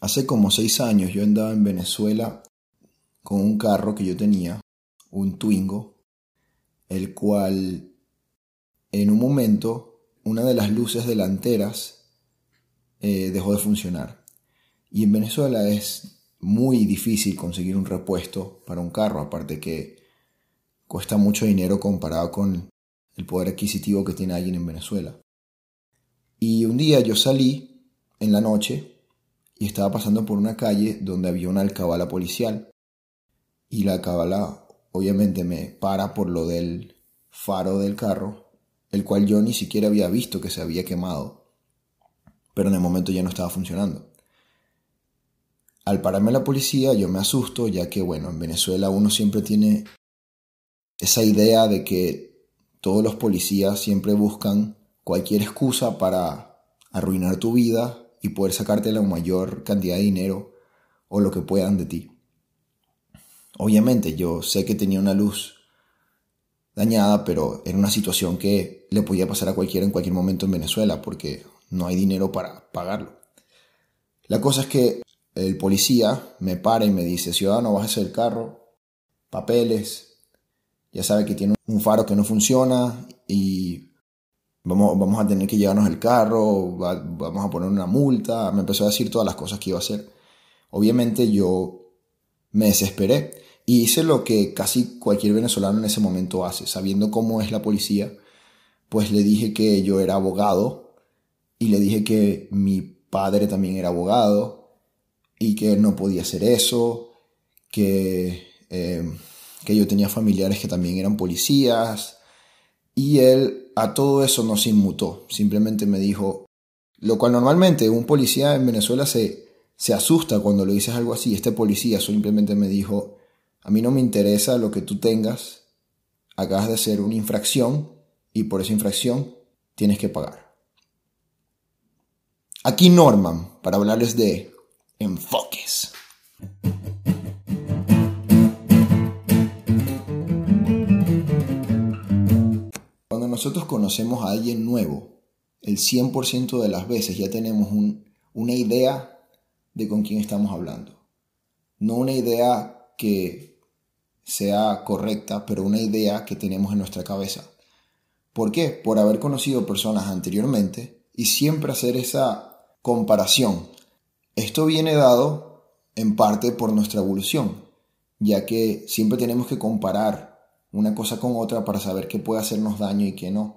Hace como seis años yo andaba en Venezuela con un carro que yo tenía, un Twingo, el cual en un momento una de las luces delanteras eh, dejó de funcionar. Y en Venezuela es muy difícil conseguir un repuesto para un carro, aparte que cuesta mucho dinero comparado con el poder adquisitivo que tiene alguien en Venezuela. Y un día yo salí en la noche y estaba pasando por una calle donde había una alcabala policial. Y la alcabala obviamente me para por lo del faro del carro, el cual yo ni siquiera había visto que se había quemado, pero en el momento ya no estaba funcionando. Al pararme la policía yo me asusto, ya que bueno, en Venezuela uno siempre tiene esa idea de que todos los policías siempre buscan cualquier excusa para arruinar tu vida y poder sacarte la mayor cantidad de dinero o lo que puedan de ti. Obviamente yo sé que tenía una luz dañada, pero era una situación que le podía pasar a cualquiera en cualquier momento en Venezuela porque no hay dinero para pagarlo. La cosa es que el policía me para y me dice, ciudadano, bájese del carro, papeles, ya sabe que tiene un faro que no funciona y Vamos, a tener que llevarnos el carro, vamos a poner una multa. Me empezó a decir todas las cosas que iba a hacer. Obviamente yo me desesperé y hice lo que casi cualquier venezolano en ese momento hace, sabiendo cómo es la policía, pues le dije que yo era abogado y le dije que mi padre también era abogado y que no podía hacer eso, que, eh, que yo tenía familiares que también eran policías y él a todo eso no se inmutó, simplemente me dijo, lo cual normalmente un policía en Venezuela se, se asusta cuando le dices algo así. Este policía simplemente me dijo, a mí no me interesa lo que tú tengas, acabas de hacer una infracción y por esa infracción tienes que pagar. Aquí Norman para hablarles de enfoques. Nosotros conocemos a alguien nuevo, el 100% de las veces ya tenemos una idea de con quién estamos hablando. No una idea que sea correcta, pero una idea que tenemos en nuestra cabeza. ¿Por qué? Por haber conocido personas anteriormente y siempre hacer esa comparación. Esto viene dado en parte por nuestra evolución, ya que siempre tenemos que comparar una cosa con otra para saber qué puede hacernos daño y qué no.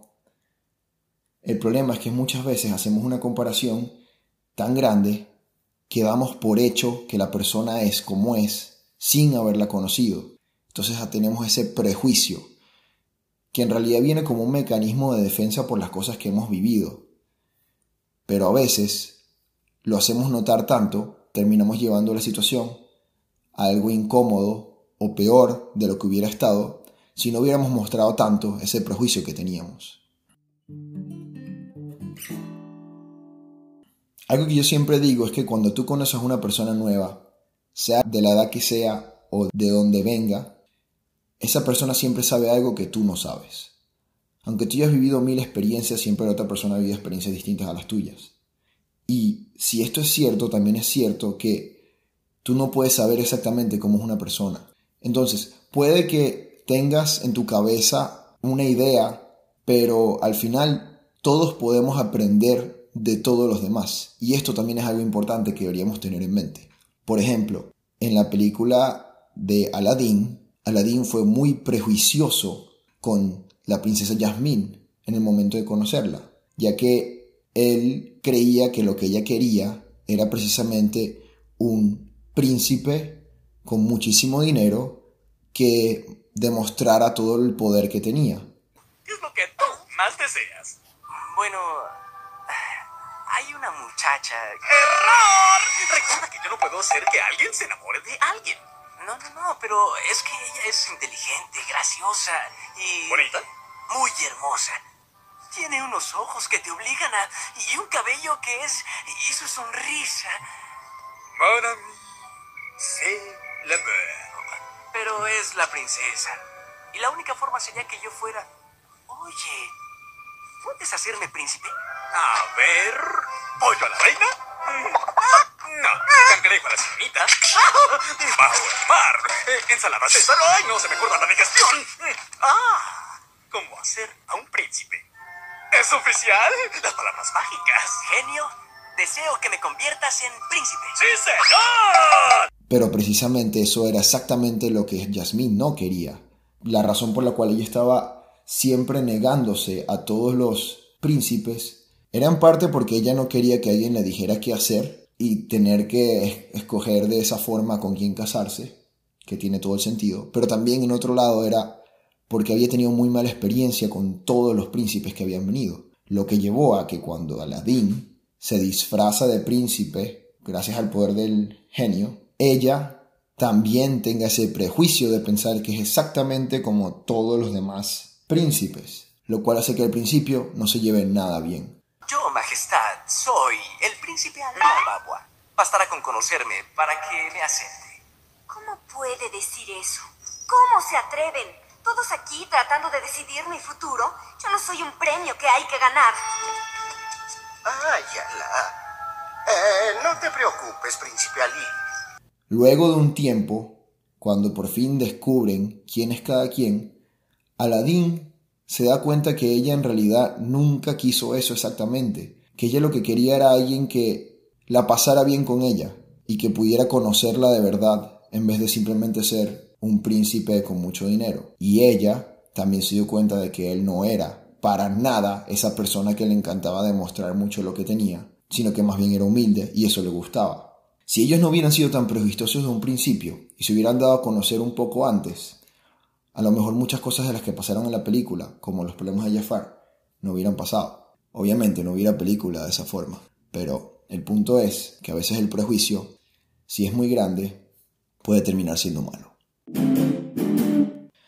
El problema es que muchas veces hacemos una comparación tan grande que damos por hecho que la persona es como es sin haberla conocido. Entonces tenemos ese prejuicio que en realidad viene como un mecanismo de defensa por las cosas que hemos vivido. Pero a veces lo hacemos notar tanto, terminamos llevando la situación a algo incómodo o peor de lo que hubiera estado si no hubiéramos mostrado tanto ese prejuicio que teníamos. Algo que yo siempre digo es que cuando tú conoces a una persona nueva, sea de la edad que sea o de donde venga, esa persona siempre sabe algo que tú no sabes. Aunque tú hayas vivido mil experiencias, siempre la otra persona ha vivido experiencias distintas a las tuyas. Y si esto es cierto, también es cierto que tú no puedes saber exactamente cómo es una persona. Entonces, puede que tengas en tu cabeza una idea, pero al final todos podemos aprender de todos los demás. Y esto también es algo importante que deberíamos tener en mente. Por ejemplo, en la película de Aladdin, Aladdin fue muy prejuicioso con la princesa Jasmine en el momento de conocerla, ya que él creía que lo que ella quería era precisamente un príncipe con muchísimo dinero que demostrara todo el poder que tenía. ¿Qué es lo que tú más deseas? Bueno, hay una muchacha. ¡Error! Recuerda que yo no puedo hacer que alguien se enamore de alguien. No, no, no, pero es que ella es inteligente, graciosa y... ¿Bonita? Muy hermosa. Tiene unos ojos que te obligan a... y un cabello que es... y su sonrisa. Mon ami, c'est l'amour pero es la princesa. Y la única forma sería que yo fuera... Oye, ¿puedes hacerme príncipe? A ver, ¿pollo a la reina? No, dijo a la sirenita? Bajo el mar. Eh, ensalada César. Ay, no se me acuerda la digestión. Ah, ¿cómo hacer a un príncipe? ¿Es oficial? Las palabras mágicas. Genio, deseo que me conviertas en príncipe. ¡Sí, señor! Pero precisamente eso era exactamente lo que Jasmine no quería. La razón por la cual ella estaba siempre negándose a todos los príncipes era en parte porque ella no quería que alguien le dijera qué hacer y tener que escoger de esa forma con quién casarse, que tiene todo el sentido. Pero también en otro lado era porque había tenido muy mala experiencia con todos los príncipes que habían venido. Lo que llevó a que cuando Aladdin se disfraza de príncipe, gracias al poder del genio, ella también tenga ese prejuicio de pensar que es exactamente como todos los demás príncipes, lo cual hace que al principio no se lleve nada bien. Yo, Majestad, soy el príncipe Alibaba. Bastará con conocerme para que me acepte. ¿Cómo puede decir eso? ¿Cómo se atreven? Todos aquí tratando de decidir mi futuro. Yo no soy un premio que hay que ganar. Ayala. Eh, no te preocupes, príncipe Ali. Luego de un tiempo, cuando por fin descubren quién es cada quien, Aladín se da cuenta que ella en realidad nunca quiso eso exactamente, que ella lo que quería era alguien que la pasara bien con ella y que pudiera conocerla de verdad en vez de simplemente ser un príncipe con mucho dinero. Y ella también se dio cuenta de que él no era para nada esa persona que le encantaba demostrar mucho lo que tenía, sino que más bien era humilde y eso le gustaba. Si ellos no hubieran sido tan prejuiciosos de un principio y se hubieran dado a conocer un poco antes, a lo mejor muchas cosas de las que pasaron en la película, como los problemas de Jafar, no hubieran pasado. Obviamente no hubiera película de esa forma, pero el punto es que a veces el prejuicio, si es muy grande, puede terminar siendo malo.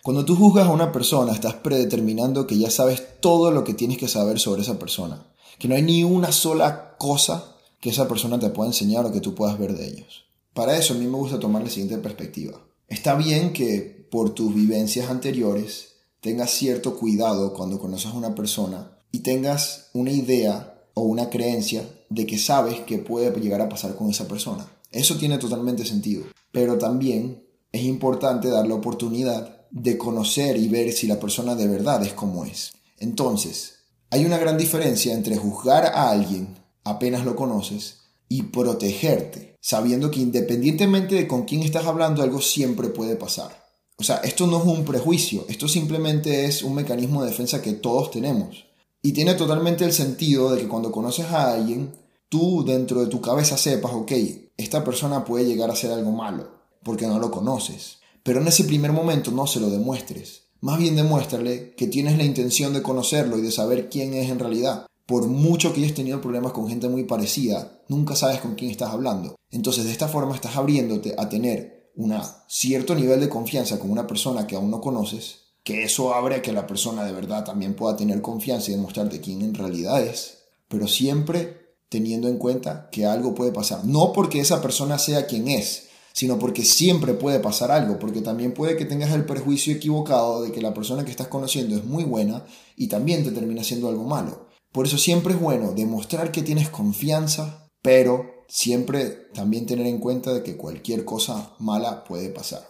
Cuando tú juzgas a una persona, estás predeterminando que ya sabes todo lo que tienes que saber sobre esa persona, que no hay ni una sola cosa que esa persona te pueda enseñar o que tú puedas ver de ellos. Para eso a mí me gusta tomar la siguiente perspectiva. Está bien que por tus vivencias anteriores tengas cierto cuidado cuando conoces a una persona y tengas una idea o una creencia de que sabes que puede llegar a pasar con esa persona. Eso tiene totalmente sentido. Pero también es importante dar la oportunidad de conocer y ver si la persona de verdad es como es. Entonces, hay una gran diferencia entre juzgar a alguien apenas lo conoces y protegerte, sabiendo que independientemente de con quién estás hablando, algo siempre puede pasar. O sea, esto no es un prejuicio, esto simplemente es un mecanismo de defensa que todos tenemos. Y tiene totalmente el sentido de que cuando conoces a alguien, tú dentro de tu cabeza sepas, ok, esta persona puede llegar a ser algo malo, porque no lo conoces. Pero en ese primer momento no se lo demuestres. Más bien demuéstrale que tienes la intención de conocerlo y de saber quién es en realidad por mucho que hayas tenido problemas con gente muy parecida, nunca sabes con quién estás hablando. Entonces, de esta forma estás abriéndote a tener un cierto nivel de confianza con una persona que aún no conoces, que eso abre a que la persona de verdad también pueda tener confianza y demostrarte quién en realidad es, pero siempre teniendo en cuenta que algo puede pasar. No porque esa persona sea quien es, sino porque siempre puede pasar algo, porque también puede que tengas el prejuicio equivocado de que la persona que estás conociendo es muy buena y también te termina siendo algo malo. Por eso siempre es bueno demostrar que tienes confianza, pero siempre también tener en cuenta de que cualquier cosa mala puede pasar.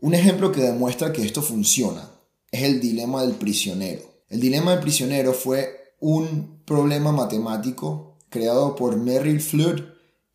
Un ejemplo que demuestra que esto funciona es el dilema del prisionero. El dilema del prisionero fue un problema matemático creado por Merrill Flood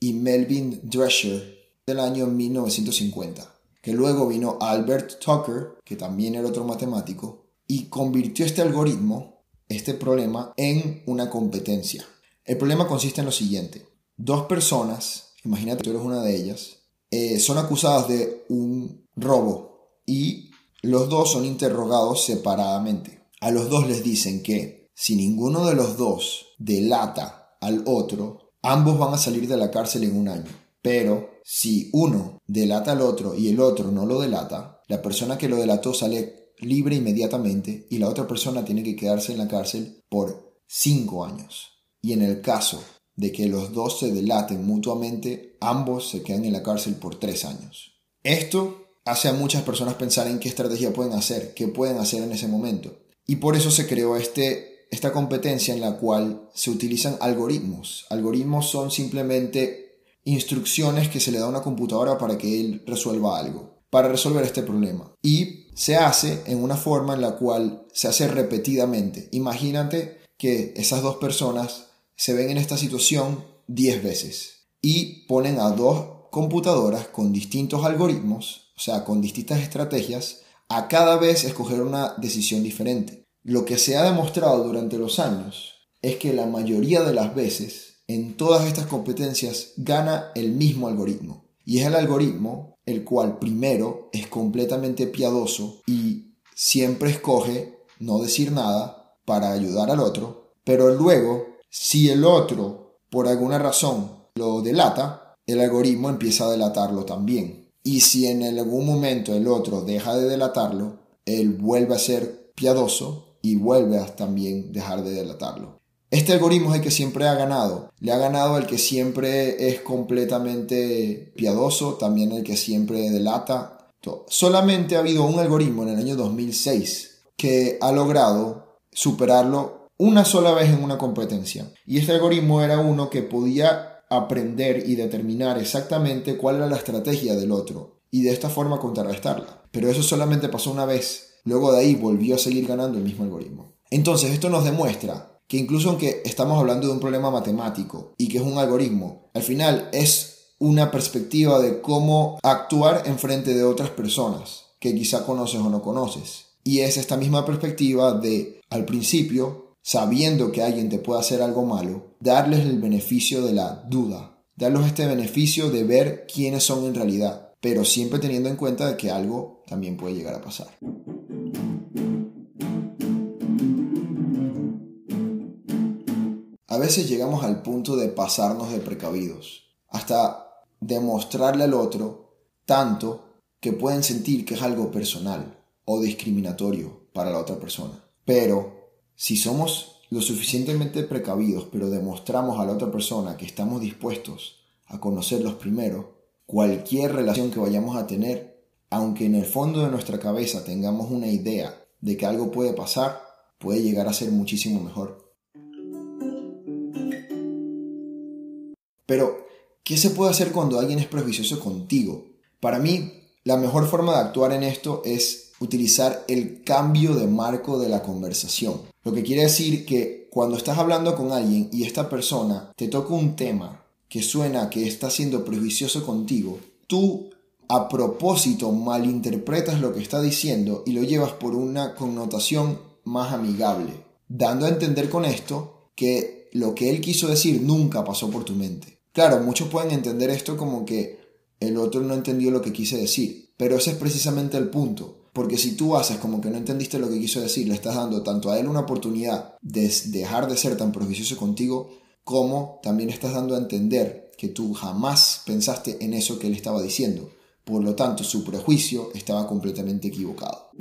y Melvin Drescher del año 1950, que luego vino Albert Tucker, que también era otro matemático, y convirtió este algoritmo, este problema, en una competencia. El problema consiste en lo siguiente. Dos personas, imagínate tú eres una de ellas, eh, son acusadas de un robo y los dos son interrogados separadamente. A los dos les dicen que si ninguno de los dos delata al otro, ambos van a salir de la cárcel en un año. Pero si uno delata al otro y el otro no lo delata, la persona que lo delató sale libre inmediatamente y la otra persona tiene que quedarse en la cárcel por cinco años. Y en el caso de que los dos se delaten mutuamente, ambos se quedan en la cárcel por tres años. Esto hace a muchas personas pensar en qué estrategia pueden hacer, qué pueden hacer en ese momento. Y por eso se creó este esta competencia en la cual se utilizan algoritmos. Algoritmos son simplemente instrucciones que se le da a una computadora para que él resuelva algo, para resolver este problema. Y se hace en una forma en la cual se hace repetidamente. Imagínate que esas dos personas se ven en esta situación 10 veces y ponen a dos computadoras con distintos algoritmos, o sea, con distintas estrategias, a cada vez escoger una decisión diferente. Lo que se ha demostrado durante los años es que la mayoría de las veces en todas estas competencias gana el mismo algoritmo. Y es el algoritmo el cual primero es completamente piadoso y siempre escoge no decir nada para ayudar al otro, pero luego, si el otro por alguna razón lo delata, el algoritmo empieza a delatarlo también. Y si en algún momento el otro deja de delatarlo, él vuelve a ser piadoso y vuelve a también dejar de delatarlo. Este algoritmo es el que siempre ha ganado. Le ha ganado el que siempre es completamente piadoso, también el que siempre delata. Solamente ha habido un algoritmo en el año 2006 que ha logrado superarlo una sola vez en una competencia. Y este algoritmo era uno que podía aprender y determinar exactamente cuál era la estrategia del otro y de esta forma contrarrestarla. Pero eso solamente pasó una vez. Luego de ahí volvió a seguir ganando el mismo algoritmo. Entonces esto nos demuestra que incluso aunque estamos hablando de un problema matemático y que es un algoritmo, al final es una perspectiva de cómo actuar en frente de otras personas que quizá conoces o no conoces. Y es esta misma perspectiva de, al principio, sabiendo que alguien te puede hacer algo malo, darles el beneficio de la duda, darles este beneficio de ver quiénes son en realidad, pero siempre teniendo en cuenta de que algo también puede llegar a pasar. Veces llegamos al punto de pasarnos de precavidos, hasta demostrarle al otro tanto que pueden sentir que es algo personal o discriminatorio para la otra persona. Pero si somos lo suficientemente precavidos, pero demostramos a la otra persona que estamos dispuestos a conocerlos primero, cualquier relación que vayamos a tener, aunque en el fondo de nuestra cabeza tengamos una idea de que algo puede pasar, puede llegar a ser muchísimo mejor. Pero, ¿qué se puede hacer cuando alguien es prejuicioso contigo? Para mí, la mejor forma de actuar en esto es utilizar el cambio de marco de la conversación. Lo que quiere decir que cuando estás hablando con alguien y esta persona te toca un tema que suena que está siendo prejuicioso contigo, tú a propósito malinterpretas lo que está diciendo y lo llevas por una connotación más amigable, dando a entender con esto que lo que él quiso decir nunca pasó por tu mente. Claro, muchos pueden entender esto como que el otro no entendió lo que quise decir, pero ese es precisamente el punto. Porque si tú haces como que no entendiste lo que quiso decir, le estás dando tanto a él una oportunidad de dejar de ser tan prejuicioso contigo, como también estás dando a entender que tú jamás pensaste en eso que él estaba diciendo. Por lo tanto, su prejuicio estaba completamente equivocado.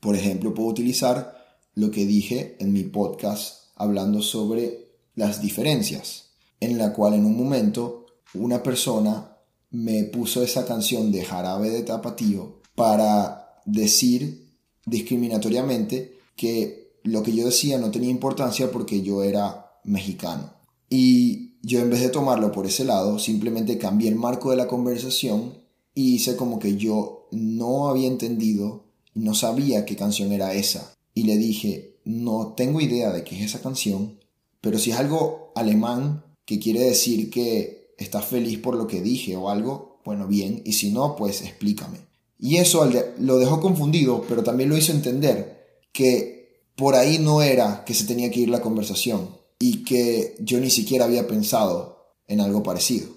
Por ejemplo, puedo utilizar lo que dije en mi podcast hablando sobre las diferencias, en la cual en un momento una persona me puso esa canción de jarabe de tapatío para decir discriminatoriamente que lo que yo decía no tenía importancia porque yo era mexicano. Y yo en vez de tomarlo por ese lado, simplemente cambié el marco de la conversación y hice como que yo no había entendido no sabía qué canción era esa. Y le dije, no tengo idea de qué es esa canción, pero si es algo alemán que quiere decir que estás feliz por lo que dije o algo, bueno, bien, y si no, pues explícame. Y eso lo dejó confundido, pero también lo hizo entender que por ahí no era que se tenía que ir la conversación y que yo ni siquiera había pensado en algo parecido.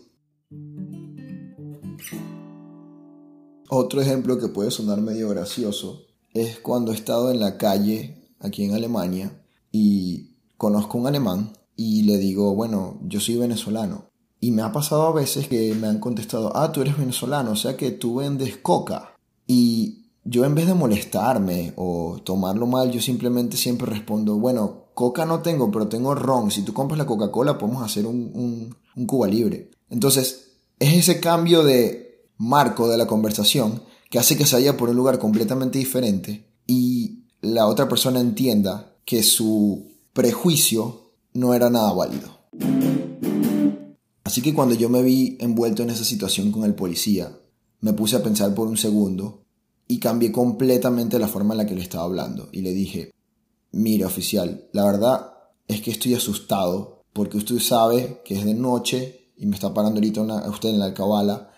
Otro ejemplo que puede sonar medio gracioso es cuando he estado en la calle aquí en Alemania y conozco un alemán y le digo, bueno, yo soy venezolano. Y me ha pasado a veces que me han contestado, ah, tú eres venezolano, o sea que tú vendes coca. Y yo en vez de molestarme o tomarlo mal, yo simplemente siempre respondo, bueno, coca no tengo, pero tengo ron. Si tú compras la Coca-Cola, podemos hacer un, un Cuba libre. Entonces, es ese cambio de marco de la conversación que hace que se vaya por un lugar completamente diferente y la otra persona entienda que su prejuicio no era nada válido. Así que cuando yo me vi envuelto en esa situación con el policía, me puse a pensar por un segundo y cambié completamente la forma en la que le estaba hablando y le dije, mire oficial, la verdad es que estoy asustado porque usted sabe que es de noche y me está parando ahorita usted en la alcabala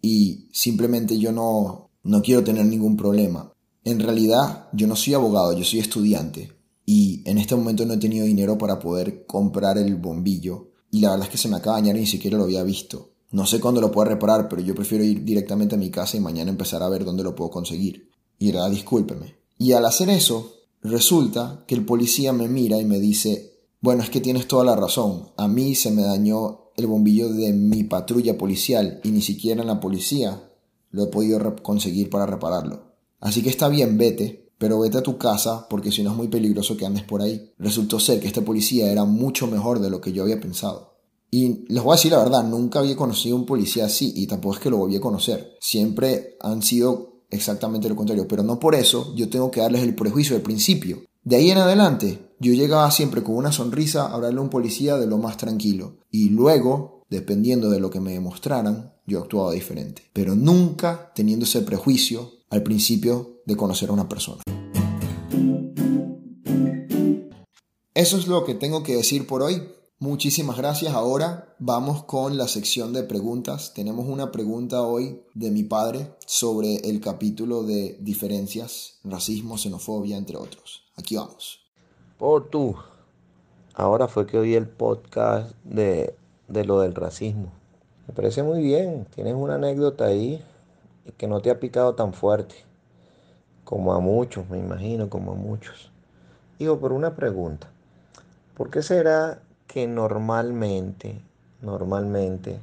y simplemente yo no, no quiero tener ningún problema. En realidad yo no soy abogado, yo soy estudiante y en este momento no he tenido dinero para poder comprar el bombillo y la verdad es que se me acaba de dañar y ni siquiera lo había visto. No sé cuándo lo puedo reparar, pero yo prefiero ir directamente a mi casa y mañana empezar a ver dónde lo puedo conseguir. Y era, discúlpeme. Y al hacer eso, resulta que el policía me mira y me dice, bueno, es que tienes toda la razón. A mí se me dañó el bombillo de mi patrulla policial y ni siquiera en la policía lo he podido conseguir para repararlo. Así que está bien, vete, pero vete a tu casa porque si no es muy peligroso que andes por ahí. Resultó ser que este policía era mucho mejor de lo que yo había pensado. Y les voy a decir la verdad, nunca había conocido un policía así y tampoco es que lo volví a conocer. Siempre han sido exactamente lo contrario, pero no por eso yo tengo que darles el prejuicio del principio. De ahí en adelante, yo llegaba siempre con una sonrisa a hablarle a un policía de lo más tranquilo. Y luego, dependiendo de lo que me demostraran, yo actuaba diferente. Pero nunca teniendo ese prejuicio al principio de conocer a una persona. Eso es lo que tengo que decir por hoy. Muchísimas gracias. Ahora vamos con la sección de preguntas. Tenemos una pregunta hoy de mi padre sobre el capítulo de diferencias, racismo, xenofobia, entre otros. Aquí vamos. Por tú. Ahora fue que oí el podcast de, de lo del racismo. Me parece muy bien. Tienes una anécdota ahí que no te ha picado tan fuerte. Como a muchos, me imagino, como a muchos. Digo, por una pregunta. ¿Por qué será que normalmente, normalmente,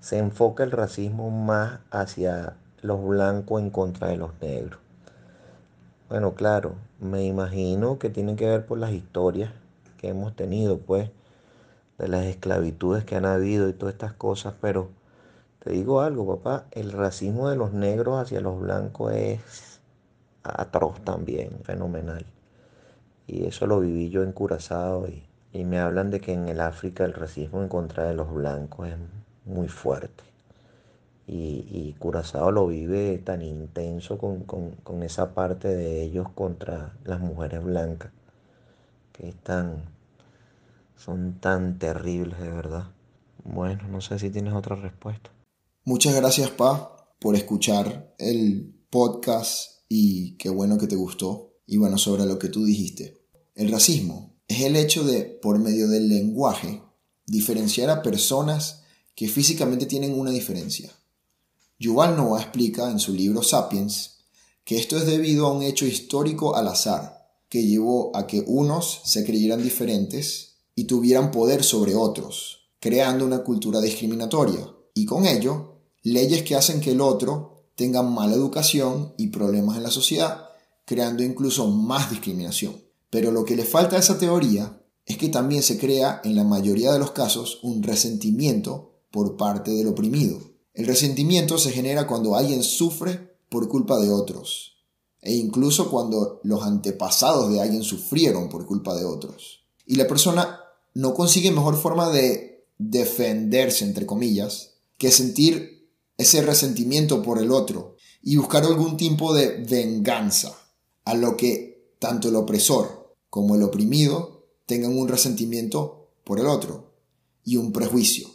se enfoca el racismo más hacia los blancos en contra de los negros? Bueno, claro, me imagino que tiene que ver por las historias que hemos tenido, pues, de las esclavitudes que han habido y todas estas cosas, pero te digo algo, papá, el racismo de los negros hacia los blancos es atroz también, fenomenal. Y eso lo viví yo en Curazao y, y me hablan de que en el África el racismo en contra de los blancos es muy fuerte. Y, y Curazao lo vive tan intenso con, con, esa parte de ellos contra las mujeres blancas, que están, son tan terribles de verdad. Bueno, no sé si tienes otra respuesta. Muchas gracias, Pa, por escuchar el podcast y qué bueno que te gustó. Y bueno, sobre lo que tú dijiste. El racismo es el hecho de, por medio del lenguaje, diferenciar a personas que físicamente tienen una diferencia. Yuval Noah explica en su libro Sapiens que esto es debido a un hecho histórico al azar, que llevó a que unos se creyeran diferentes y tuvieran poder sobre otros, creando una cultura discriminatoria, y con ello, leyes que hacen que el otro tenga mala educación y problemas en la sociedad, creando incluso más discriminación. Pero lo que le falta a esa teoría es que también se crea en la mayoría de los casos un resentimiento por parte del oprimido. El resentimiento se genera cuando alguien sufre por culpa de otros e incluso cuando los antepasados de alguien sufrieron por culpa de otros. Y la persona no consigue mejor forma de defenderse, entre comillas, que sentir ese resentimiento por el otro y buscar algún tipo de venganza, a lo que tanto el opresor como el oprimido tengan un resentimiento por el otro y un prejuicio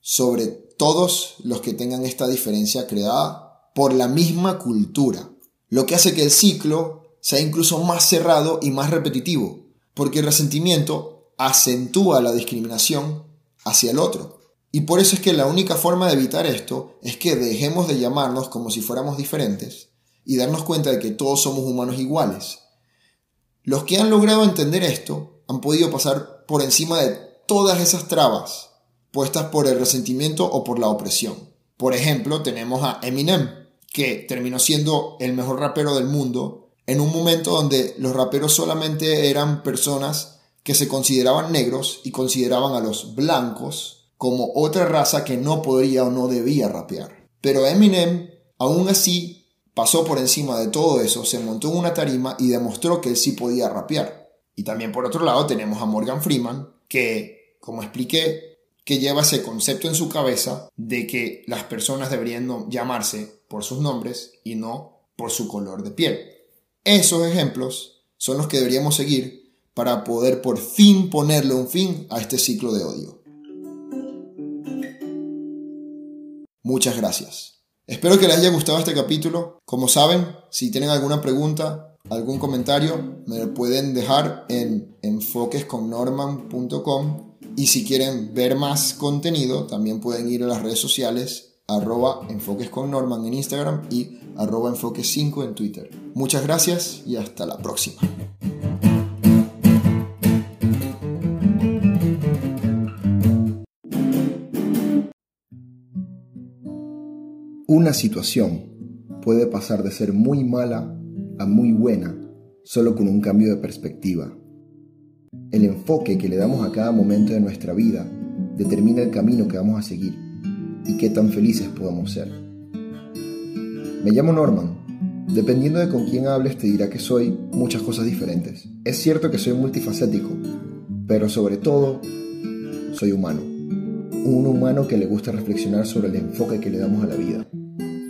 sobre todos los que tengan esta diferencia creada por la misma cultura, lo que hace que el ciclo sea incluso más cerrado y más repetitivo, porque el resentimiento acentúa la discriminación hacia el otro. Y por eso es que la única forma de evitar esto es que dejemos de llamarnos como si fuéramos diferentes y darnos cuenta de que todos somos humanos iguales los que han logrado entender esto han podido pasar por encima de todas esas trabas puestas por el resentimiento o por la opresión. Por ejemplo, tenemos a Eminem, que terminó siendo el mejor rapero del mundo en un momento donde los raperos solamente eran personas que se consideraban negros y consideraban a los blancos como otra raza que no podría o no debía rapear. Pero Eminem, aún así, pasó por encima de todo eso, se montó en una tarima y demostró que él sí podía rapear. Y también por otro lado tenemos a Morgan Freeman, que, como expliqué, que lleva ese concepto en su cabeza de que las personas deberían llamarse por sus nombres y no por su color de piel. Esos ejemplos son los que deberíamos seguir para poder por fin ponerle un fin a este ciclo de odio. Muchas gracias. Espero que les haya gustado este capítulo. Como saben, si tienen alguna pregunta, algún comentario, me lo pueden dejar en enfoquesconnorman.com y si quieren ver más contenido, también pueden ir a las redes sociales arroba enfoquesconnorman en Instagram y arroba enfoques5 en Twitter. Muchas gracias y hasta la próxima. Una situación puede pasar de ser muy mala a muy buena solo con un cambio de perspectiva. El enfoque que le damos a cada momento de nuestra vida determina el camino que vamos a seguir y qué tan felices podamos ser. Me llamo Norman. Dependiendo de con quién hables te dirá que soy muchas cosas diferentes. Es cierto que soy multifacético, pero sobre todo soy humano. Un humano que le gusta reflexionar sobre el enfoque que le damos a la vida.